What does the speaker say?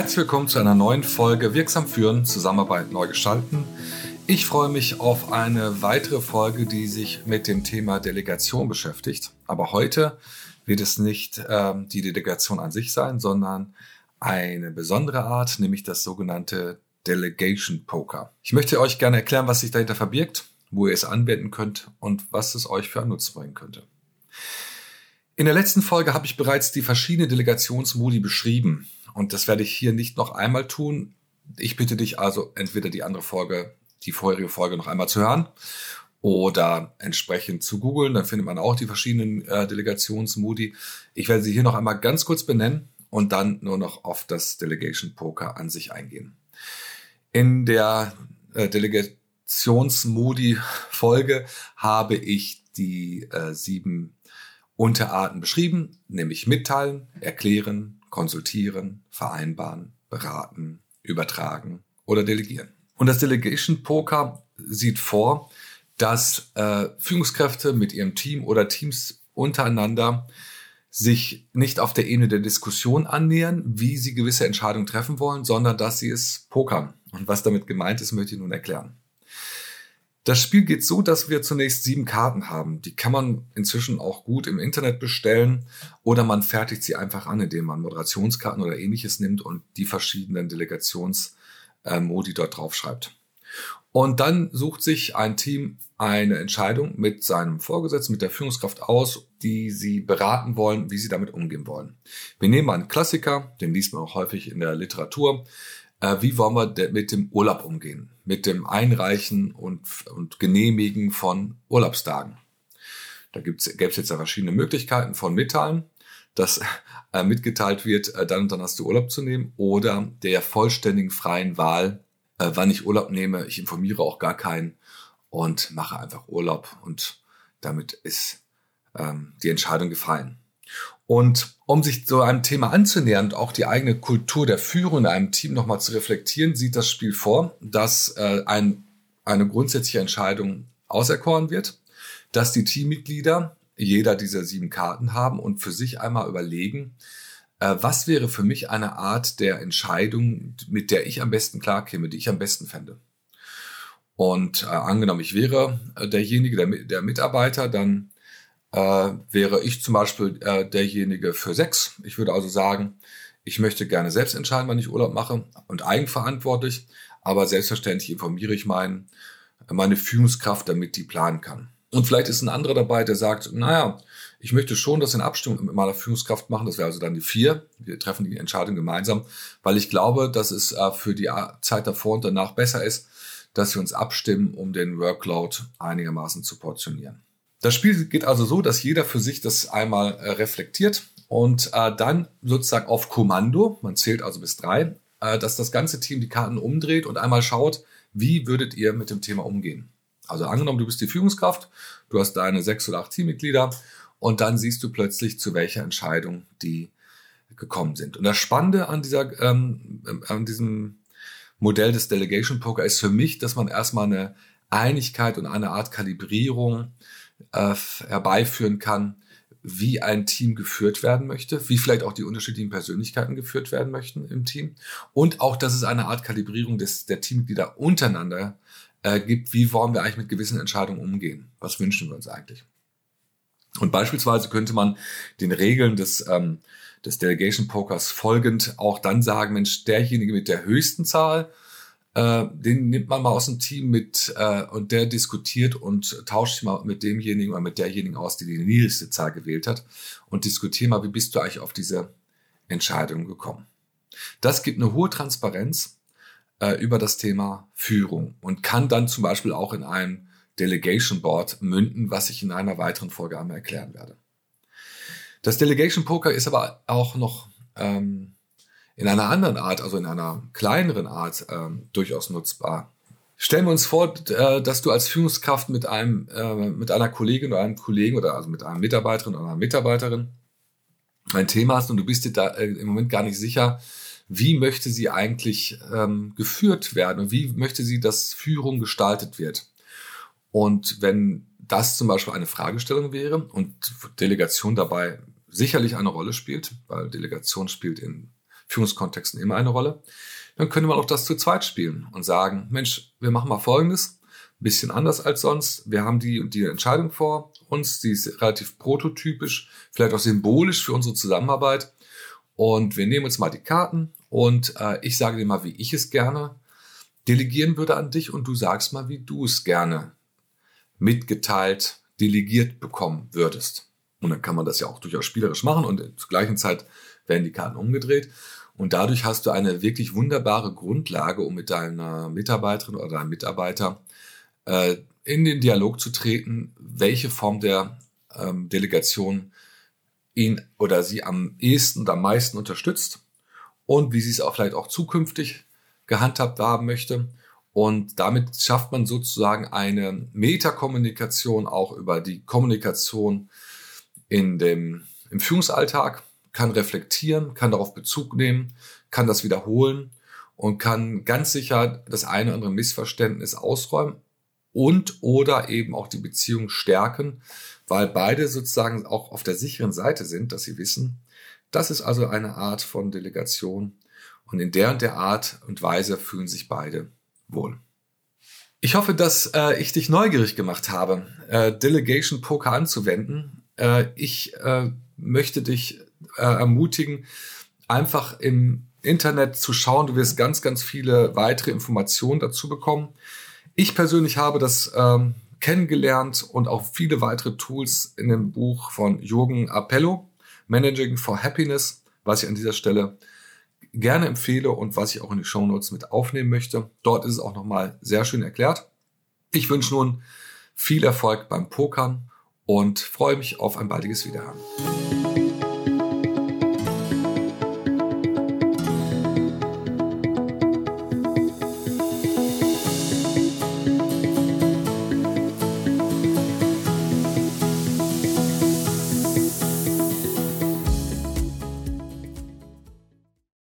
Herzlich willkommen zu einer neuen Folge Wirksam führen, Zusammenarbeit neu gestalten. Ich freue mich auf eine weitere Folge, die sich mit dem Thema Delegation beschäftigt. Aber heute wird es nicht ähm, die Delegation an sich sein, sondern eine besondere Art, nämlich das sogenannte Delegation Poker. Ich möchte euch gerne erklären, was sich dahinter verbirgt, wo ihr es anwenden könnt und was es euch für einen Nutzen bringen könnte. In der letzten Folge habe ich bereits die verschiedenen Delegationsmodi beschrieben und das werde ich hier nicht noch einmal tun. Ich bitte dich also entweder die andere Folge, die vorherige Folge noch einmal zu hören oder entsprechend zu googeln. Dann findet man auch die verschiedenen äh, Delegationsmodi. Ich werde sie hier noch einmal ganz kurz benennen und dann nur noch auf das Delegation Poker an sich eingehen. In der äh, Delegationsmodi-Folge habe ich die äh, sieben Unterarten beschrieben, nämlich mitteilen, erklären, konsultieren, vereinbaren, beraten, übertragen oder delegieren. Und das Delegation Poker sieht vor, dass äh, Führungskräfte mit ihrem Team oder Teams untereinander sich nicht auf der Ebene der Diskussion annähern, wie sie gewisse Entscheidungen treffen wollen, sondern dass sie es pokern. Und was damit gemeint ist, möchte ich nun erklären. Das Spiel geht so, dass wir zunächst sieben Karten haben. Die kann man inzwischen auch gut im Internet bestellen oder man fertigt sie einfach an, indem man Moderationskarten oder ähnliches nimmt und die verschiedenen Delegationsmodi dort draufschreibt. Und dann sucht sich ein Team eine Entscheidung mit seinem Vorgesetzten, mit der Führungskraft aus, die sie beraten wollen, wie sie damit umgehen wollen. Wir nehmen einen Klassiker, den liest man auch häufig in der Literatur äh, wie wollen wir mit dem Urlaub umgehen, mit dem Einreichen und, und Genehmigen von Urlaubstagen. Da gäbe es jetzt ja verschiedene Möglichkeiten von Mitteilen, dass äh, mitgeteilt wird, äh, dann und dann hast du Urlaub zu nehmen oder der vollständigen freien Wahl, äh, wann ich Urlaub nehme. Ich informiere auch gar keinen und mache einfach Urlaub und damit ist ähm, die Entscheidung gefallen. Und um sich so einem Thema anzunähern und auch die eigene Kultur der Führung in einem Team nochmal zu reflektieren, sieht das Spiel vor, dass äh, ein, eine grundsätzliche Entscheidung auserkoren wird, dass die Teammitglieder jeder dieser sieben Karten haben und für sich einmal überlegen, äh, was wäre für mich eine Art der Entscheidung, mit der ich am besten klarkäme, die ich am besten fände. Und äh, angenommen, ich wäre äh, derjenige, der, der Mitarbeiter, dann äh, wäre ich zum Beispiel äh, derjenige für sechs. Ich würde also sagen, ich möchte gerne selbst entscheiden, wann ich Urlaub mache und eigenverantwortlich, aber selbstverständlich informiere ich mein, meine Führungskraft, damit die planen kann. Und vielleicht ist ein anderer dabei, der sagt, naja, ich möchte schon das in Abstimmung mit meiner Führungskraft machen. Das wäre also dann die vier. Wir treffen die Entscheidung gemeinsam, weil ich glaube, dass es äh, für die Zeit davor und danach besser ist, dass wir uns abstimmen, um den Workload einigermaßen zu portionieren. Das Spiel geht also so, dass jeder für sich das einmal äh, reflektiert und äh, dann sozusagen auf Kommando, man zählt also bis drei, äh, dass das ganze Team die Karten umdreht und einmal schaut, wie würdet ihr mit dem Thema umgehen. Also angenommen, du bist die Führungskraft, du hast deine sechs oder acht Teammitglieder und dann siehst du plötzlich, zu welcher Entscheidung die gekommen sind. Und das Spannende an dieser, ähm, an diesem Modell des Delegation Poker ist für mich, dass man erstmal eine Einigkeit und eine Art Kalibrierung äh, herbeiführen kann, wie ein Team geführt werden möchte, wie vielleicht auch die unterschiedlichen Persönlichkeiten geführt werden möchten im Team und auch, dass es eine Art Kalibrierung des, der Teammitglieder untereinander äh, gibt, wie wollen wir eigentlich mit gewissen Entscheidungen umgehen, was wünschen wir uns eigentlich. Und beispielsweise könnte man den Regeln des, ähm, des Delegation Pokers folgend auch dann sagen, Mensch, derjenige mit der höchsten Zahl äh, den nimmt man mal aus dem Team mit äh, und der diskutiert und tauscht sich mal mit demjenigen oder mit derjenigen aus, die die niedrigste Zahl gewählt hat und diskutiert mal, wie bist du eigentlich auf diese Entscheidung gekommen. Das gibt eine hohe Transparenz äh, über das Thema Führung und kann dann zum Beispiel auch in einem Delegation Board münden, was ich in einer weiteren Folge einmal erklären werde. Das Delegation Poker ist aber auch noch ähm, in einer anderen Art, also in einer kleineren Art, ähm, durchaus nutzbar. Stellen wir uns vor, äh, dass du als Führungskraft mit einem, äh, mit einer Kollegin oder einem Kollegen oder also mit einem Mitarbeiterin oder einer Mitarbeiterin ein Thema hast und du bist dir da äh, im Moment gar nicht sicher, wie möchte sie eigentlich ähm, geführt werden und wie möchte sie, dass Führung gestaltet wird. Und wenn das zum Beispiel eine Fragestellung wäre und Delegation dabei sicherlich eine Rolle spielt, weil Delegation spielt in Führungskontexten immer eine Rolle, dann könnte man auch das zu zweit spielen und sagen, Mensch, wir machen mal Folgendes, ein bisschen anders als sonst. Wir haben die und die Entscheidung vor uns, die ist relativ prototypisch, vielleicht auch symbolisch für unsere Zusammenarbeit. Und wir nehmen uns mal die Karten und äh, ich sage dir mal, wie ich es gerne delegieren würde an dich und du sagst mal, wie du es gerne mitgeteilt, delegiert bekommen würdest. Und dann kann man das ja auch durchaus spielerisch machen und zur gleichen Zeit werden die Karten umgedreht. Und dadurch hast du eine wirklich wunderbare Grundlage, um mit deiner Mitarbeiterin oder deinem Mitarbeiter äh, in den Dialog zu treten, welche Form der ähm, Delegation ihn oder sie am ehesten und am meisten unterstützt und wie sie es auch vielleicht auch zukünftig gehandhabt haben möchte. Und damit schafft man sozusagen eine Metakommunikation auch über die Kommunikation in dem, im Führungsalltag, kann reflektieren, kann darauf Bezug nehmen, kann das wiederholen und kann ganz sicher das eine oder andere Missverständnis ausräumen und oder eben auch die Beziehung stärken, weil beide sozusagen auch auf der sicheren Seite sind, dass sie wissen, das ist also eine Art von Delegation und in der und der Art und Weise fühlen sich beide wohl. Ich hoffe, dass äh, ich dich neugierig gemacht habe, äh, Delegation Poker anzuwenden. Äh, ich äh, möchte dich äh, ermutigen, einfach im Internet zu schauen. Du wirst ganz, ganz viele weitere Informationen dazu bekommen. Ich persönlich habe das ähm, kennengelernt und auch viele weitere Tools in dem Buch von Jürgen Appello, Managing for Happiness, was ich an dieser Stelle gerne empfehle und was ich auch in die Show Notes mit aufnehmen möchte. Dort ist es auch nochmal sehr schön erklärt. Ich wünsche nun viel Erfolg beim Pokern und freue mich auf ein baldiges Wiederhören.